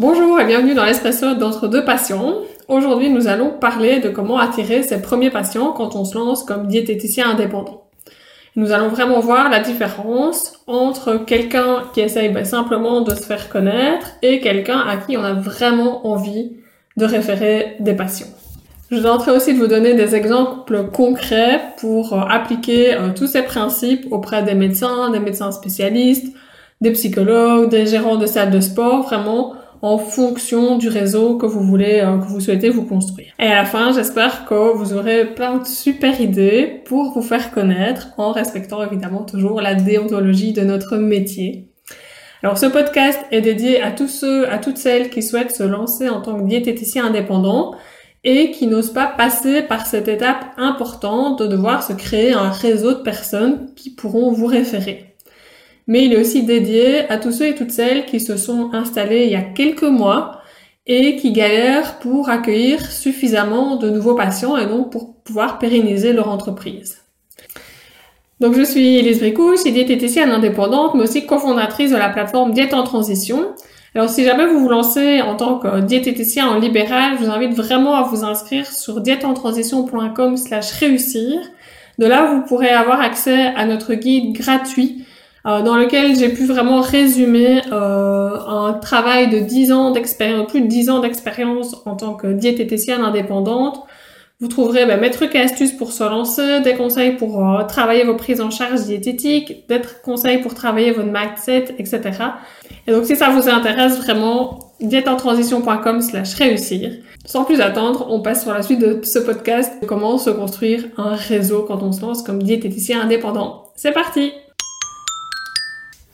Bonjour et bienvenue dans l'espresso d'entre deux patients. Aujourd'hui, nous allons parler de comment attirer ses premiers patients quand on se lance comme diététicien indépendant. Nous allons vraiment voir la différence entre quelqu'un qui essaye ben, simplement de se faire connaître et quelqu'un à qui on a vraiment envie de référer des patients. Je tenterai aussi de vous donner des exemples concrets pour euh, appliquer euh, tous ces principes auprès des médecins, des médecins spécialistes, des psychologues, des gérants de salles de sport, vraiment en fonction du réseau que vous voulez, euh, que vous souhaitez vous construire. Et à la fin, j'espère que vous aurez plein de super idées pour vous faire connaître en respectant évidemment toujours la déontologie de notre métier. Alors ce podcast est dédié à tous ceux, à toutes celles qui souhaitent se lancer en tant que diététicien indépendant et qui n'osent pas passer par cette étape importante de devoir se créer un réseau de personnes qui pourront vous référer mais il est aussi dédié à tous ceux et toutes celles qui se sont installés il y a quelques mois et qui galèrent pour accueillir suffisamment de nouveaux patients et donc pour pouvoir pérenniser leur entreprise. Donc je suis Elise Bricou, je suis diététicienne indépendante, mais aussi cofondatrice de la plateforme Diète en Transition. Alors si jamais vous vous lancez en tant que diététicien en libéral, je vous invite vraiment à vous inscrire sur dièteentransition.com slash réussir. De là, vous pourrez avoir accès à notre guide gratuit euh, dans lequel j'ai pu vraiment résumer euh, un travail de 10 ans d'expérience, plus de 10 ans d'expérience en tant que diététicienne indépendante. Vous trouverez ben, mes trucs et astuces pour se lancer, des conseils pour euh, travailler vos prises en charge diététiques, des conseils pour travailler votre mindset, etc. Et donc si ça vous intéresse vraiment, dièteentransition.com slash réussir. Sans plus attendre, on passe sur la suite de ce podcast, comment se construire un réseau quand on se lance comme diététicien indépendant. C'est parti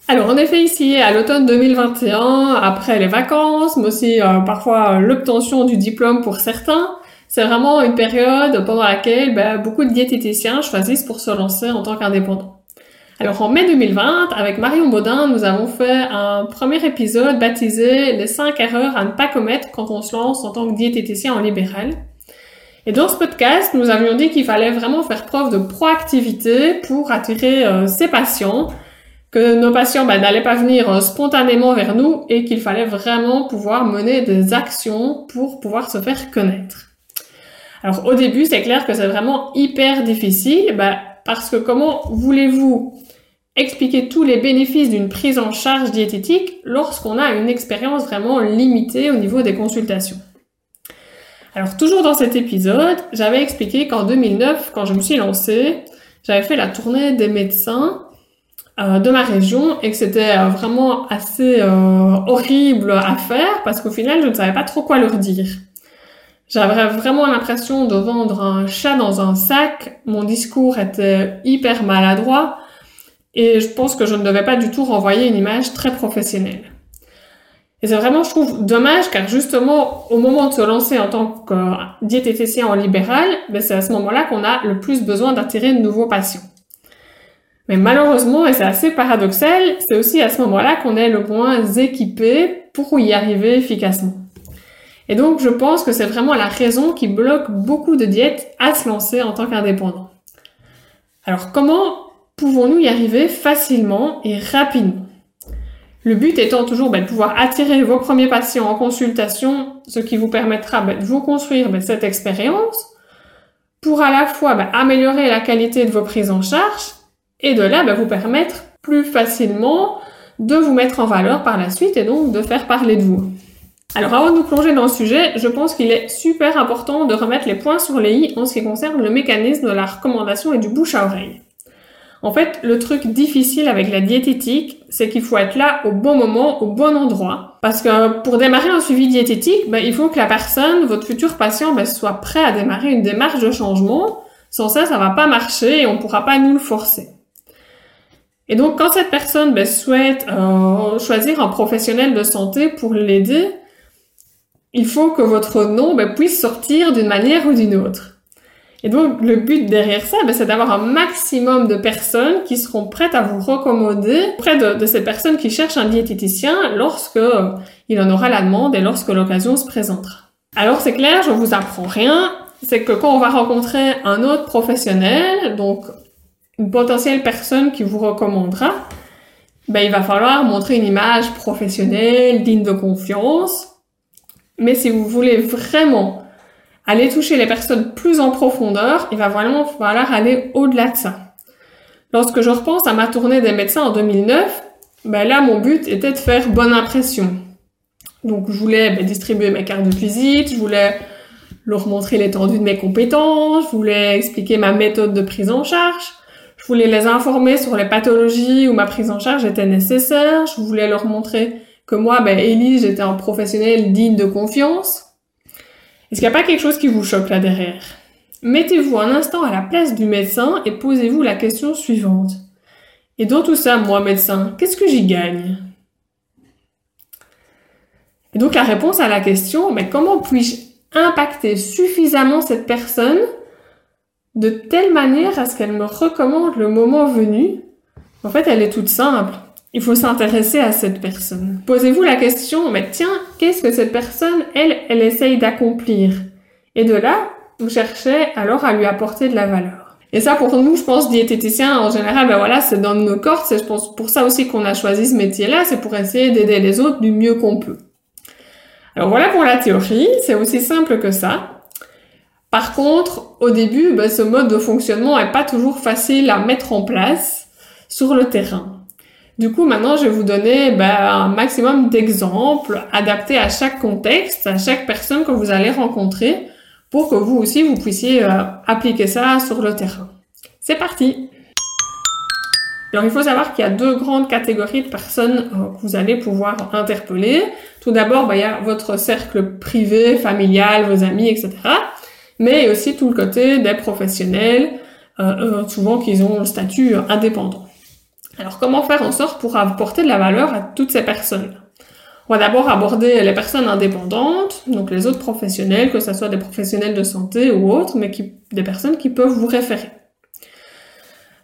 alors en effet ici à l'automne 2021, après les vacances, mais aussi euh, parfois l'obtention du diplôme pour certains, c'est vraiment une période pendant laquelle ben, beaucoup de diététiciens choisissent pour se lancer en tant qu'indépendants. Alors en mai 2020, avec Marion Baudin, nous avons fait un premier épisode baptisé les 5 erreurs à ne pas commettre quand on se lance en tant que diététicien en libéral. Et dans ce podcast, nous avions dit qu'il fallait vraiment faire preuve de proactivité pour attirer euh, ses patients que nos patients ben, n'allaient pas venir euh, spontanément vers nous et qu'il fallait vraiment pouvoir mener des actions pour pouvoir se faire connaître. Alors au début, c'est clair que c'est vraiment hyper difficile ben, parce que comment voulez-vous expliquer tous les bénéfices d'une prise en charge diététique lorsqu'on a une expérience vraiment limitée au niveau des consultations? Alors toujours dans cet épisode, j'avais expliqué qu'en 2009, quand je me suis lancée, j'avais fait la tournée des médecins euh, de ma région et que c'était euh, vraiment assez euh, horrible à faire parce qu'au final je ne savais pas trop quoi leur dire. J'avais vraiment l'impression de vendre un chat dans un sac, mon discours était hyper maladroit et je pense que je ne devais pas du tout renvoyer une image très professionnelle. Et c'est vraiment, je trouve, dommage car justement, au moment de se lancer en tant que diététicien en libéral, ben c'est à ce moment-là qu'on a le plus besoin d'attirer de nouveaux patients. Mais malheureusement, et c'est assez paradoxal, c'est aussi à ce moment-là qu'on est le moins équipé pour y arriver efficacement. Et donc, je pense que c'est vraiment la raison qui bloque beaucoup de diètes à se lancer en tant qu'indépendant. Alors, comment pouvons-nous y arriver facilement et rapidement? Le but étant toujours ben, de pouvoir attirer vos premiers patients en consultation, ce qui vous permettra ben, de vous construire ben, cette expérience pour à la fois améliorer la qualité de vos prises en charge et de là, bah, vous permettre plus facilement de vous mettre en valeur par la suite et donc de faire parler de vous. Alors avant de nous plonger dans le sujet, je pense qu'il est super important de remettre les points sur les i en ce qui concerne le mécanisme de la recommandation et du bouche à oreille. En fait, le truc difficile avec la diététique, c'est qu'il faut être là au bon moment, au bon endroit. Parce que pour démarrer un suivi diététique, ben, il faut que la personne, votre futur patient, ben, soit prêt à démarrer une démarche de changement. Sans ça, ça va pas marcher et on pourra pas nous le forcer. Et donc, quand cette personne ben, souhaite euh, choisir un professionnel de santé pour l'aider, il faut que votre nom ben, puisse sortir d'une manière ou d'une autre. Et donc, le but derrière ça, ben, c'est d'avoir un maximum de personnes qui seront prêtes à vous recommander près de, de ces personnes qui cherchent un diététicien lorsque euh, il en aura la demande et lorsque l'occasion se présentera. Alors, c'est clair, je vous apprends rien. C'est que quand on va rencontrer un autre professionnel, donc une potentielle personne qui vous recommandera, ben, il va falloir montrer une image professionnelle, digne de confiance, Mais si vous voulez vraiment aller toucher les personnes plus en profondeur, il va vraiment falloir aller au-delà de ça. Lorsque je repense à ma tournée des médecins en 2009, ben là, mon but était de faire bonne impression. Donc, je voulais ben, distribuer mes cartes de visite, je voulais leur montrer l'étendue de mes compétences, je voulais expliquer ma méthode de prise en charge, je voulais les informer sur les pathologies où ma prise en charge était nécessaire, je voulais leur montrer que moi, ben, Elise, j'étais un professionnel digne de confiance. Est-ce qu'il n'y a pas quelque chose qui vous choque là derrière? Mettez-vous un instant à la place du médecin et posez-vous la question suivante. Et dans tout ça, moi, médecin, qu'est-ce que j'y gagne? Et donc la réponse à la question, mais comment puis-je impacter suffisamment cette personne de telle manière à ce qu'elle me recommande le moment venu En fait, elle est toute simple. Il faut s'intéresser à cette personne. Posez-vous la question, mais tiens, qu'est-ce que cette personne, elle, elle essaye d'accomplir? Et de là, vous cherchez alors à lui apporter de la valeur. Et ça, pour nous, je pense, diététiciens, en général, ben voilà, c'est dans nos cordes. C'est, je pense, pour ça aussi qu'on a choisi ce métier-là. C'est pour essayer d'aider les autres du mieux qu'on peut. Alors voilà pour la théorie. C'est aussi simple que ça. Par contre, au début, ben, ce mode de fonctionnement est pas toujours facile à mettre en place sur le terrain. Du coup, maintenant, je vais vous donner ben, un maximum d'exemples adaptés à chaque contexte, à chaque personne que vous allez rencontrer pour que vous aussi, vous puissiez euh, appliquer ça sur le terrain. C'est parti alors il faut savoir qu'il y a deux grandes catégories de personnes euh, que vous allez pouvoir interpeller. Tout d'abord, bah, il y a votre cercle privé, familial, vos amis, etc. Mais aussi tout le côté des professionnels, euh, souvent qu'ils ont le statut indépendant. Alors comment faire en sorte pour apporter de la valeur à toutes ces personnes on va d'abord aborder les personnes indépendantes, donc les autres professionnels, que ce soit des professionnels de santé ou autres, mais qui, des personnes qui peuvent vous référer.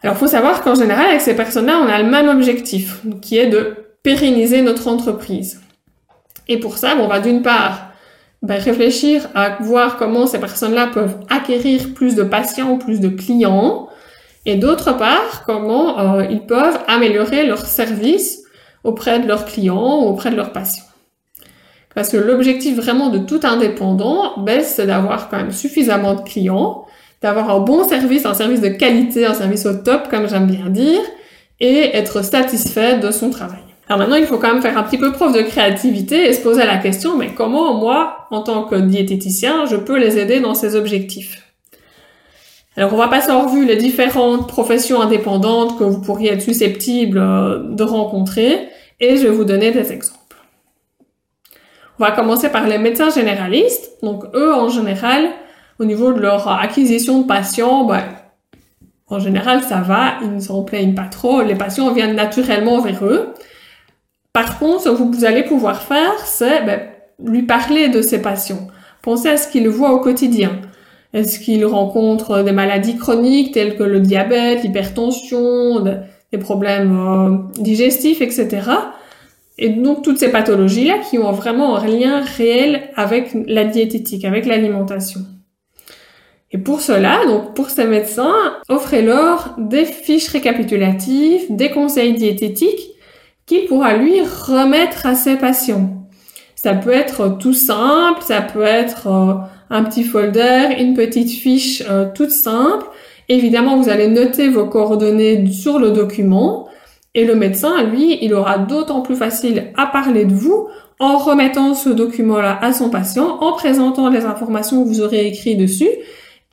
Alors, faut savoir qu'en général, avec ces personnes-là, on a le même objectif, qui est de pérenniser notre entreprise. Et pour ça, on va d'une part ben, réfléchir à voir comment ces personnes-là peuvent acquérir plus de patients plus de clients, et d'autre part, comment euh, ils peuvent améliorer leur service auprès de leurs clients auprès de leurs patients. Parce que l'objectif vraiment de tout indépendant, ben, c'est d'avoir quand même suffisamment de clients, d'avoir un bon service, un service de qualité, un service au top, comme j'aime bien dire, et être satisfait de son travail. Alors maintenant, il faut quand même faire un petit peu preuve de créativité et se poser la question, mais comment moi, en tant que diététicien, je peux les aider dans ces objectifs? Alors, on va passer en revue les différentes professions indépendantes que vous pourriez être susceptibles euh, de rencontrer et je vais vous donner des exemples. On va commencer par les médecins généralistes. Donc, eux, en général, au niveau de leur acquisition de patients, ben, en général, ça va, ils ne s'en plaignent pas trop, les patients viennent naturellement vers eux. Par contre, ce que vous allez pouvoir faire, c'est ben, lui parler de ces patients. Pensez à ce qu'ils voient au quotidien. Est-ce qu'il rencontre des maladies chroniques telles que le diabète, l'hypertension, des problèmes euh, digestifs, etc. Et donc toutes ces pathologies-là qui ont vraiment un lien réel avec la diététique, avec l'alimentation. Et pour cela, donc pour ces médecins, offrez-leur des fiches récapitulatives, des conseils diététiques qu'il pourra lui remettre à ses patients. Ça peut être tout simple, ça peut être euh, un petit folder, une petite fiche euh, toute simple. Évidemment, vous allez noter vos coordonnées sur le document et le médecin, lui, il aura d'autant plus facile à parler de vous en remettant ce document-là à son patient, en présentant les informations que vous aurez écrites dessus.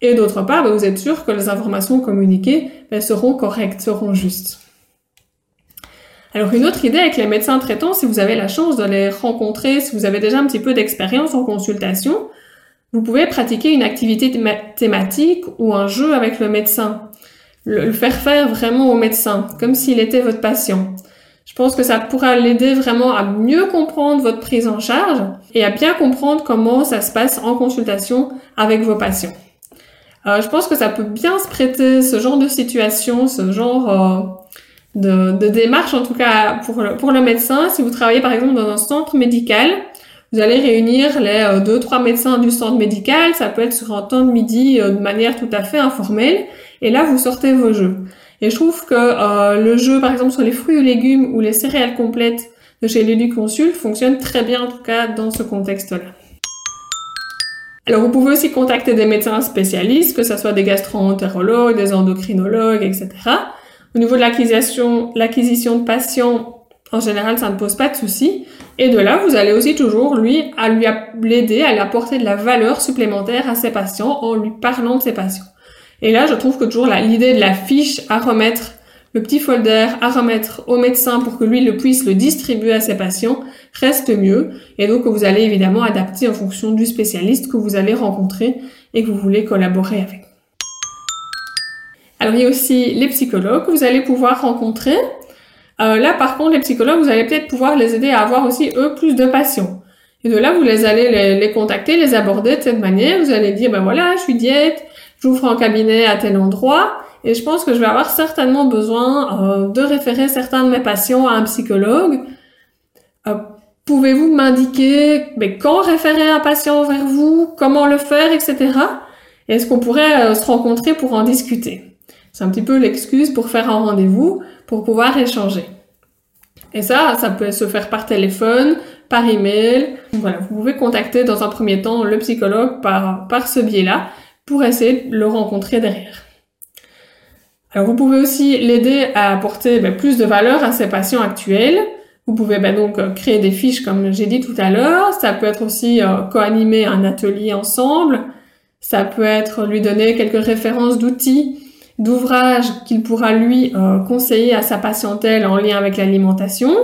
Et d'autre part, ben, vous êtes sûr que les informations communiquées ben, seront correctes, seront justes. Alors une autre idée avec les médecins traitants, si vous avez la chance de les rencontrer, si vous avez déjà un petit peu d'expérience en consultation, vous pouvez pratiquer une activité thématique ou un jeu avec le médecin. Le, faire faire vraiment au médecin, comme s'il était votre patient. Je pense que ça pourra l'aider vraiment à mieux comprendre votre prise en charge et à bien comprendre comment ça se passe en consultation avec vos patients. Euh, je pense que ça peut bien se prêter ce genre de situation, ce genre euh, de, de, démarche, en tout cas pour le, pour le médecin. Si vous travaillez par exemple dans un centre médical, vous allez réunir les euh, deux, trois médecins du centre médical. Ça peut être sur un temps de midi euh, de manière tout à fait informelle. Et là, vous sortez vos jeux. Et je trouve que euh, le jeu, par exemple, sur les fruits ou légumes ou les céréales complètes de chez Lulu Consult fonctionne très bien, en tout cas, dans ce contexte-là. Alors vous pouvez aussi contacter des médecins spécialistes, que ce soit des gastro-entérologues, des endocrinologues, etc. Au niveau de l'acquisition, l'acquisition de patients, en général, ça ne pose pas de souci. Et de là, vous allez aussi toujours lui à lui l'aider, à lui apporter de la valeur supplémentaire à ses patients en lui parlant de ses patients. Et là, je trouve que toujours l'idée de la fiche à remettre, le petit folder à remettre au médecin pour que lui le puisse le distribuer à ses patients reste mieux. Et donc, vous allez évidemment adapter en fonction du spécialiste que vous allez rencontrer et que vous voulez collaborer avec. Alors, il y a aussi les psychologues que vous allez pouvoir rencontrer. Euh, là, par contre, les psychologues, vous allez peut-être pouvoir les aider à avoir aussi, eux, plus de patients. Et de là, vous les allez les, les, contacter, les aborder de cette manière. Vous allez dire, ben voilà, je suis diète, j'ouvre un cabinet à tel endroit, et je pense que je vais avoir certainement besoin euh, de référer certains de mes patients à un psychologue. Euh, Pouvez-vous m'indiquer ben, quand référer un patient vers vous, comment le faire, etc. Est-ce qu'on pourrait euh, se rencontrer pour en discuter? C'est un petit peu l'excuse pour faire un rendez-vous pour pouvoir échanger. Et ça, ça peut se faire par téléphone, par email. Voilà, vous pouvez contacter dans un premier temps le psychologue par, par ce biais-là pour essayer de le rencontrer derrière. Alors vous pouvez aussi l'aider à apporter ben, plus de valeur à ses patients actuels. Vous pouvez ben, donc euh, créer des fiches comme j'ai dit tout à l'heure. Ça peut être aussi euh, co-animer un atelier ensemble. Ça peut être lui donner quelques références d'outils d'ouvrages qu'il pourra lui euh, conseiller à sa patientèle en lien avec l'alimentation.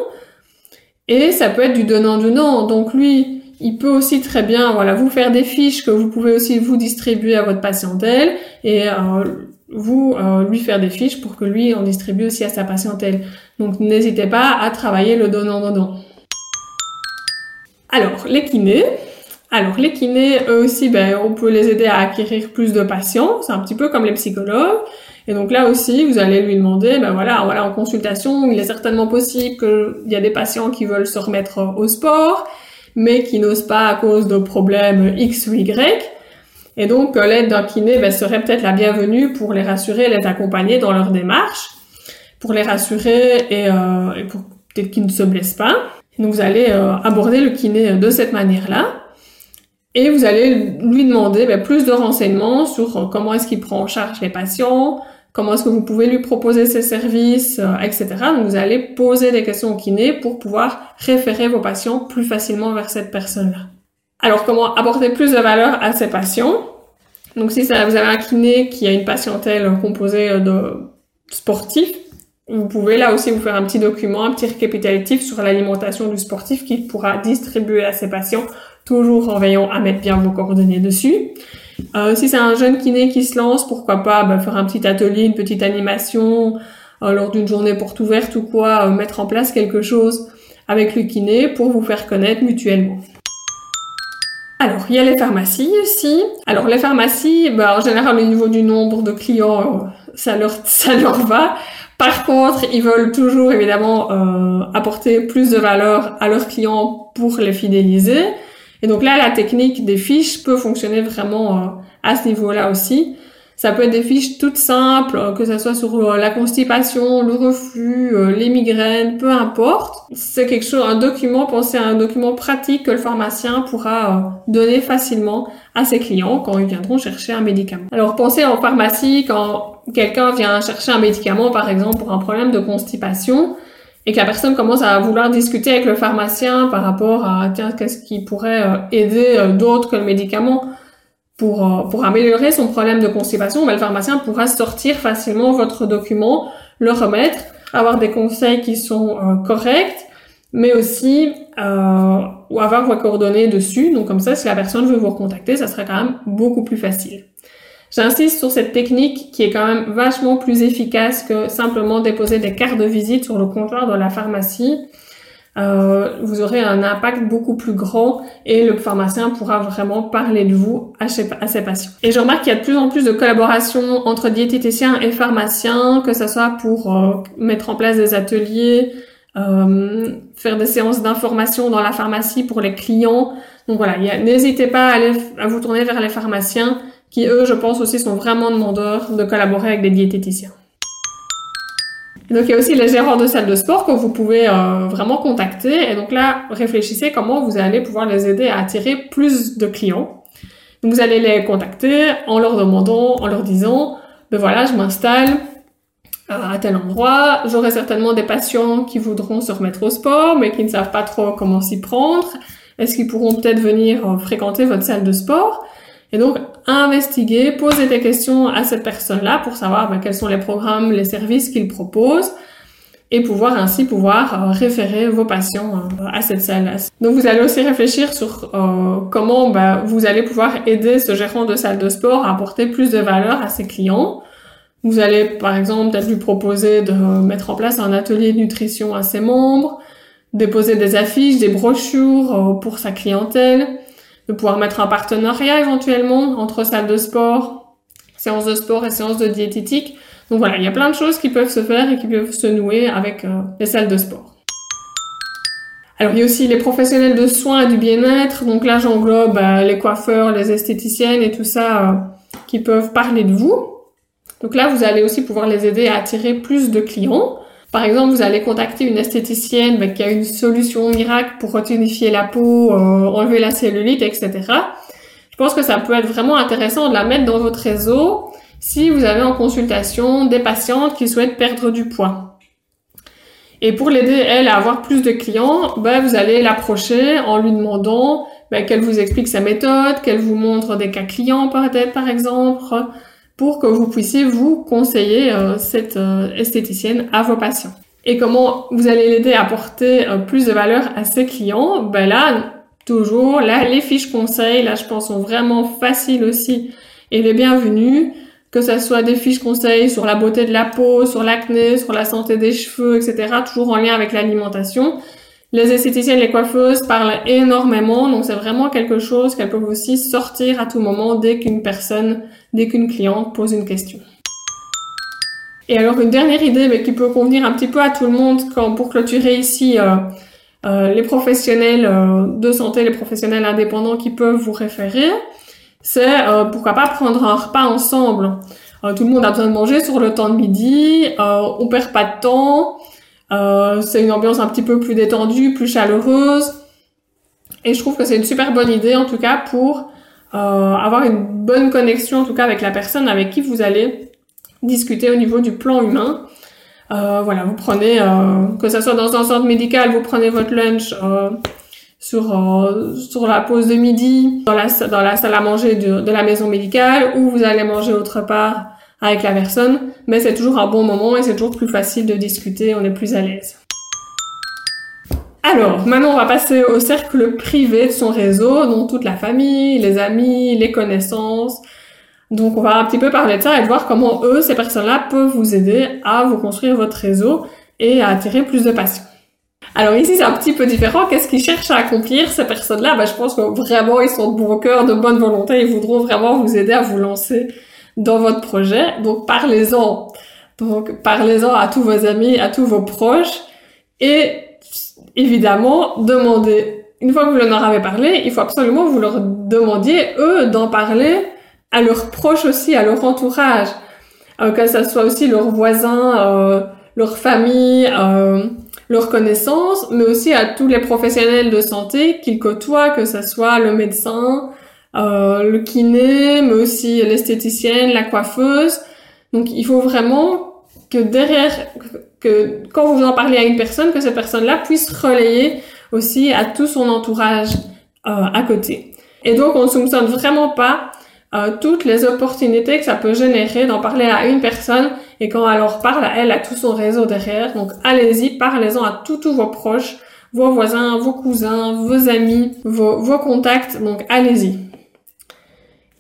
Et ça peut être du donnant-donnant. Donc lui, il peut aussi très bien voilà vous faire des fiches que vous pouvez aussi vous distribuer à votre patientèle et euh, vous euh, lui faire des fiches pour que lui en distribue aussi à sa patientèle. Donc n'hésitez pas à travailler le donnant-donnant. Alors les kinés. Alors les kinés, eux aussi, ben, on peut les aider à acquérir plus de patients. C'est un petit peu comme les psychologues. Et donc là aussi, vous allez lui demander, ben voilà, voilà, en consultation, il est certainement possible qu'il y a des patients qui veulent se remettre au sport, mais qui n'osent pas à cause de problèmes X ou Y. Et donc euh, l'aide d'un kiné ben, serait peut-être la bienvenue pour les rassurer, les accompagner dans leur démarche, pour les rassurer et, euh, et pour peut-être qu'ils ne se blessent pas. Donc vous allez euh, aborder le kiné de cette manière-là. Et vous allez lui demander ben, plus de renseignements sur comment est-ce qu'il prend en charge les patients, comment est-ce que vous pouvez lui proposer ses services, euh, etc. Donc vous allez poser des questions au kiné pour pouvoir référer vos patients plus facilement vers cette personne-là. Alors comment apporter plus de valeur à ces patients? Donc si vous avez un kiné qui a une patientèle composée de sportifs, vous pouvez là aussi vous faire un petit document, un petit récapitulatif sur l'alimentation du sportif qu'il pourra distribuer à ses patients, toujours en veillant à mettre bien vos coordonnées dessus. Euh, si c'est un jeune kiné qui se lance, pourquoi pas bah, faire un petit atelier, une petite animation euh, lors d'une journée porte ouverte ou quoi, euh, mettre en place quelque chose avec le kiné pour vous faire connaître mutuellement. Alors, il y a les pharmacies aussi. Alors, les pharmacies, bah, en général, au niveau du nombre de clients, ça leur, ça leur va. Par contre, ils veulent toujours, évidemment, apporter plus de valeur à leurs clients pour les fidéliser. Et donc là, la technique des fiches peut fonctionner vraiment euh, à ce niveau-là aussi. Ça peut être des fiches toutes simples, euh, que ce soit sur euh, la constipation, le reflux, les migraines, peu importe. C'est quelque chose, un document, pensez à un document pratique que le pharmacien pourra donner facilement à ses clients quand ils viendront chercher un médicament. Alors pensez en pharmacie quand quelqu'un vient chercher un médicament, par exemple pour un problème de constipation et que la personne commence à vouloir discuter avec le pharmacien par rapport à tiens qu'est-ce qui pourrait euh, aider euh, d'autres que le médicament pour euh, pour améliorer son problème de constipation, ben, le pharmacien pourra sortir facilement votre document, le remettre, avoir des conseils qui sont corrects, mais aussi euh, avoir vos coordonnées dessus. Donc comme ça, si la personne veut vous recontacter, ça sera quand même beaucoup plus facile. J'insiste sur cette technique qui est quand même vachement plus efficace que simplement déposer des cartes de visite sur le comptoir de la pharmacie. Euh, vous aurez un impact beaucoup plus grand et le pharmacien pourra vraiment parler de vous à ses, patients. Et je remarque qu'il y a de plus en plus de collaboration entre diététiciens et pharmaciens, que ce soit pour euh, mettre en place des ateliers, euh, faire des séances d'information dans la pharmacie pour les clients. Donc voilà, n'hésitez pas à, aller, à vous tourner vers les pharmaciens qui eux, je pense aussi, sont vraiment demandeurs de collaborer avec des diététiciens. donc il y a aussi les gérants de salles de sport que vous pouvez euh, vraiment contacter. Et donc là, réfléchissez comment vous allez pouvoir les aider à attirer plus de clients. Vous allez les contacter en leur demandant, en leur disant, ben voilà, je m'installe à tel endroit, j'aurai certainement des patients qui voudront se remettre au sport, mais qui ne savent pas trop comment s'y prendre. Est-ce qu'ils pourront peut-être venir euh, fréquenter votre salle de sport? Et donc, investiguer, poser des questions à cette personne-là pour savoir ben, quels sont les programmes, les services qu'il propose et pouvoir ainsi pouvoir euh, référer vos patients euh, à cette salle. Donc vous allez aussi réfléchir sur euh, comment bah, vous allez pouvoir aider ce gérant de salle de sport à apporter plus de valeur à ses clients. Vous allez par exemple peut-être lui proposer de mettre en place un atelier de nutrition à ses membres, déposer des affiches, des brochures pour sa clientèle, de pouvoir mettre un partenariat éventuellement entre salle de sport, séances de sport et séances de diététique donc voilà, il y a plein de choses qui peuvent se faire et qui peuvent se nouer avec euh, les salles de sport. Alors il y a aussi les professionnels de soins et du bien-être. Donc là j'englobe euh, les coiffeurs, les esthéticiennes et tout ça euh, qui peuvent parler de vous. Donc là vous allez aussi pouvoir les aider à attirer plus de clients. Par exemple, vous allez contacter une esthéticienne bah, qui a une solution miracle pour retonifier la peau, enlever la cellulite, etc. Je pense que ça peut être vraiment intéressant de la mettre dans votre réseau si vous avez en consultation des patientes qui souhaitent perdre du poids. Et pour l'aider, elle, à avoir plus de clients, ben, vous allez l'approcher en lui demandant ben, qu'elle vous explique sa méthode, qu'elle vous montre des cas clients peut-être, par exemple, pour que vous puissiez vous conseiller euh, cette euh, esthéticienne à vos patients. Et comment vous allez l'aider à apporter euh, plus de valeur à ses clients? Ben là, toujours, là, les fiches conseils, là, je pense, sont vraiment faciles aussi et les bienvenues que ce soit des fiches conseils sur la beauté de la peau, sur l'acné, sur la santé des cheveux, etc., toujours en lien avec l'alimentation. Les esthéticiennes, les coiffeuses parlent énormément, donc c'est vraiment quelque chose qu'elles peuvent aussi sortir à tout moment dès qu'une personne, dès qu'une cliente pose une question. Et alors une dernière idée, mais qui peut convenir un petit peu à tout le monde, quand pour clôturer ici euh, euh, les professionnels euh, de santé, les professionnels indépendants qui peuvent vous référer, c'est euh, pourquoi pas prendre un repas ensemble. Euh, tout le monde a besoin de manger sur le temps de midi, on perd pas de temps, euh, c'est une ambiance un petit peu plus détendue, plus chaleureuse. Et je trouve que c'est une super bonne idée en tout cas pour avoir une bonne connexion en tout cas avec la personne avec qui vous allez discuter au niveau du plan humain. voilà, vous prenez, que ce soit dans un centre médical, vous prenez votre lunch sur euh, sur la pause de midi dans la dans la salle à manger de la maison médicale ou vous allez manger autre part avec la personne mais c'est toujours un bon moment et c'est toujours plus facile de discuter on est plus à l'aise alors maintenant on va passer au cercle privé de son réseau donc toute la famille les amis les connaissances donc on va un petit peu parler de ça et de voir comment eux ces personnes là peuvent vous aider à vous construire votre réseau et à attirer plus de patients alors ici, c'est un petit peu différent. Qu'est-ce qu'ils cherchent à accomplir, ces personnes-là? Ben, Je pense que vraiment, ils sont de bon cœur, de bonne volonté. Ils voudront vraiment vous aider à vous lancer dans votre projet. Donc, parlez-en. Donc, parlez-en à tous vos amis, à tous vos proches. Et évidemment, demandez. Une fois que vous leur avez parlé, il faut absolument que vous leur demandiez, eux, d'en parler à leurs proches aussi, à leur entourage. Euh, que ce soit aussi leurs voisins, euh, leur famille, euh, leur connaissance, mais aussi à tous les professionnels de santé qu'ils côtoient, que ce soit le médecin, le kiné, mais aussi l'esthéticienne, la coiffeuse. Donc il faut vraiment que derrière, que quand vous en parlez à une personne, que cette personne-là puisse relayer aussi à tout son entourage euh, à côté. Et donc on ne soupçonne vraiment pas euh, toutes les opportunités que ça peut générer d'en parler à une personne et quand elle leur parle à elle, à tout son réseau derrière. Donc allez-y, parlez-en à tous tous vos proches, vos voisins, vos cousins, vos amis, vos, vos contacts. Donc allez-y.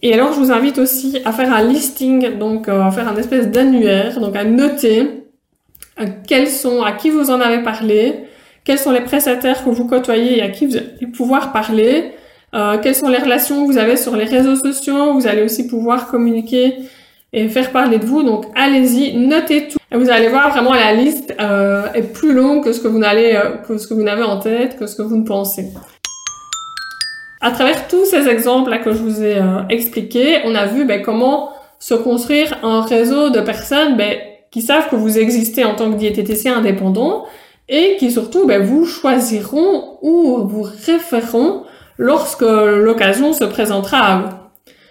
Et alors je vous invite aussi à faire un listing, donc euh, à faire un espèce d'annuaire, donc à noter euh, quels sont, à qui vous en avez parlé, quels sont les prestataires que vous côtoyez et à qui vous allez pouvoir parler, euh, quelles sont les relations que vous avez sur les réseaux sociaux. Vous allez aussi pouvoir communiquer et faire parler de vous. Donc allez-y, notez tout. Et vous allez voir vraiment la liste euh, est plus longue que ce que vous n'allez, euh, que ce que vous n'avez en tête, que ce que vous ne pensez. À travers tous ces exemples là que je vous ai euh, expliqués, on a vu ben, comment se construire un réseau de personnes ben, qui savent que vous existez en tant que diététicien indépendant et qui surtout ben, vous choisiront ou vous référeront lorsque l'occasion se présentera à vous.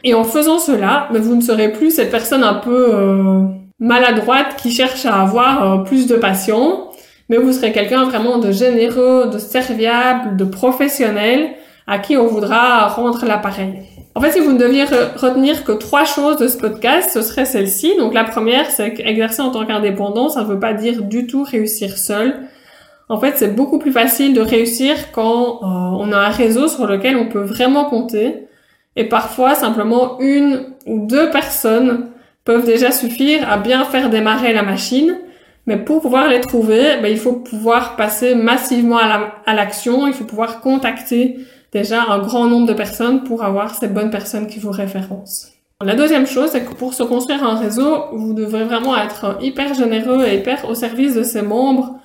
Et en faisant cela, ben, vous ne serez plus cette personne un peu euh, maladroite qui cherche à avoir euh, plus de patients, mais vous serez quelqu'un vraiment de généreux, de serviable, de professionnel à qui on voudra rendre l'appareil. En fait, si vous ne deviez retenir que trois choses de ce podcast, ce serait celle-ci. Donc la première, c'est qu'exercer en tant qu'indépendant, ça ne veut pas dire du tout réussir seul. En fait, c'est beaucoup plus facile de réussir quand euh, on a un réseau sur lequel on peut vraiment compter. Et parfois, simplement une ou deux personnes peuvent déjà suffire à bien faire démarrer la machine. Mais pour pouvoir les trouver, ben, il faut pouvoir passer massivement à l'action, il faut pouvoir contacter déjà un grand nombre de personnes pour avoir ces bonnes personnes qui vous référencent. La deuxième chose, c'est que pour se construire un réseau, vous devrez vraiment être hyper généreux et hyper au service de ses membres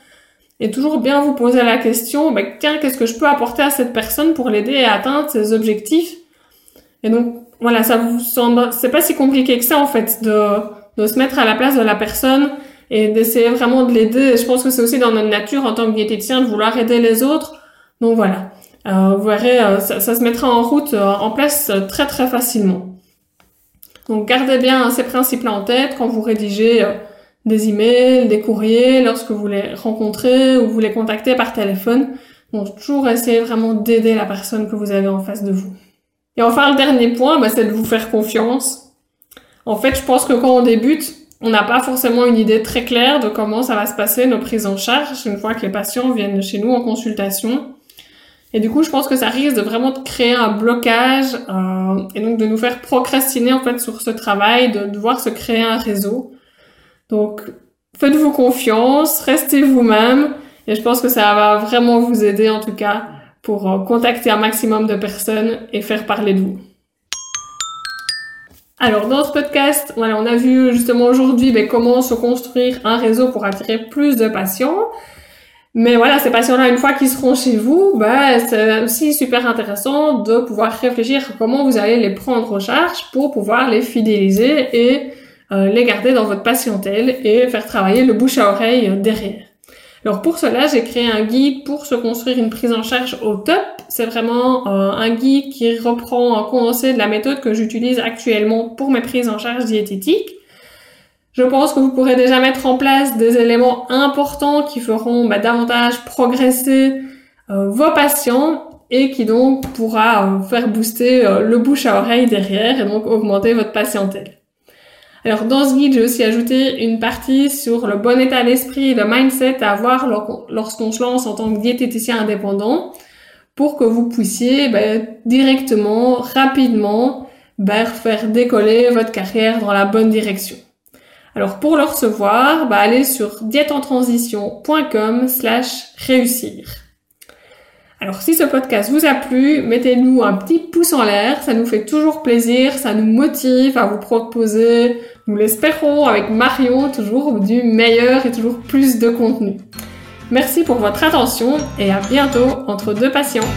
et toujours bien vous poser la question, ben, tiens, qu'est-ce que je peux apporter à cette personne pour l'aider à atteindre ses objectifs? Et donc, voilà, ça vous semble, c'est pas si compliqué que ça en fait de, de se mettre à la place de la personne et d'essayer vraiment de l'aider. Je pense que c'est aussi dans notre nature en tant que diététicien de vouloir aider les autres. Donc voilà, euh, vous verrez, euh, ça, ça, se mettra en route, euh, en place euh, très très facilement. Donc gardez bien ces principes-là en tête quand vous rédigez des emails, des courriers, lorsque vous les rencontrez ou vous les contactez par téléphone. Donc toujours essayer vraiment d'aider la personne que vous avez en face de vous. Et enfin, le dernier point, bah, c'est de vous faire confiance. En fait, je pense que quand on débute, on n'a pas forcément une idée très claire de comment ça va se passer nos prises en charge une fois que les patients viennent chez nous en consultation. Et du coup, je pense que ça risque de vraiment de créer un blocage euh, et donc de nous faire procrastiner en fait sur ce travail, de devoir se créer un réseau. Donc, faites-vous confiance, restez vous-même et je pense que ça va vraiment vous aider en tout cas pour euh, contacter un maximum de personnes et faire parler de vous. Alors dans ce podcast, voilà, on a vu justement aujourd'hui ben, comment se construire un réseau pour attirer plus de patients. Mais voilà, ces patients-là, une fois qu'ils seront chez vous, ben, c'est aussi super intéressant de pouvoir réfléchir comment vous allez les prendre en charge pour pouvoir les fidéliser et euh, les garder dans votre patientèle et faire travailler le bouche à oreille derrière. Alors pour cela, j'ai créé un guide pour se construire une prise en charge au top. C'est vraiment euh, un guide qui reprend un condensé de la méthode que j'utilise actuellement pour mes prises en charge diététiques. Je pense que vous pourrez déjà mettre en place des éléments importants qui feront bah, davantage progresser euh, vos patients et qui donc pourra euh, faire booster le bouche à oreille derrière et donc augmenter votre patientèle. Alors dans ce guide, j'ai aussi ajouté une partie sur le bon état d'esprit et le mindset à avoir lorsqu'on se lance en tant que diététicien indépendant pour que vous puissiez ben, directement, rapidement, ben, faire décoller votre carrière dans la bonne direction. Alors pour le recevoir, ben, allez sur diètentransition.com slash réussir. Alors si ce podcast vous a plu, mettez-nous un petit pouce en l'air, ça nous fait toujours plaisir, ça nous motive à vous proposer, nous l'espérons avec Marion, toujours du meilleur et toujours plus de contenu. Merci pour votre attention et à bientôt entre deux patients.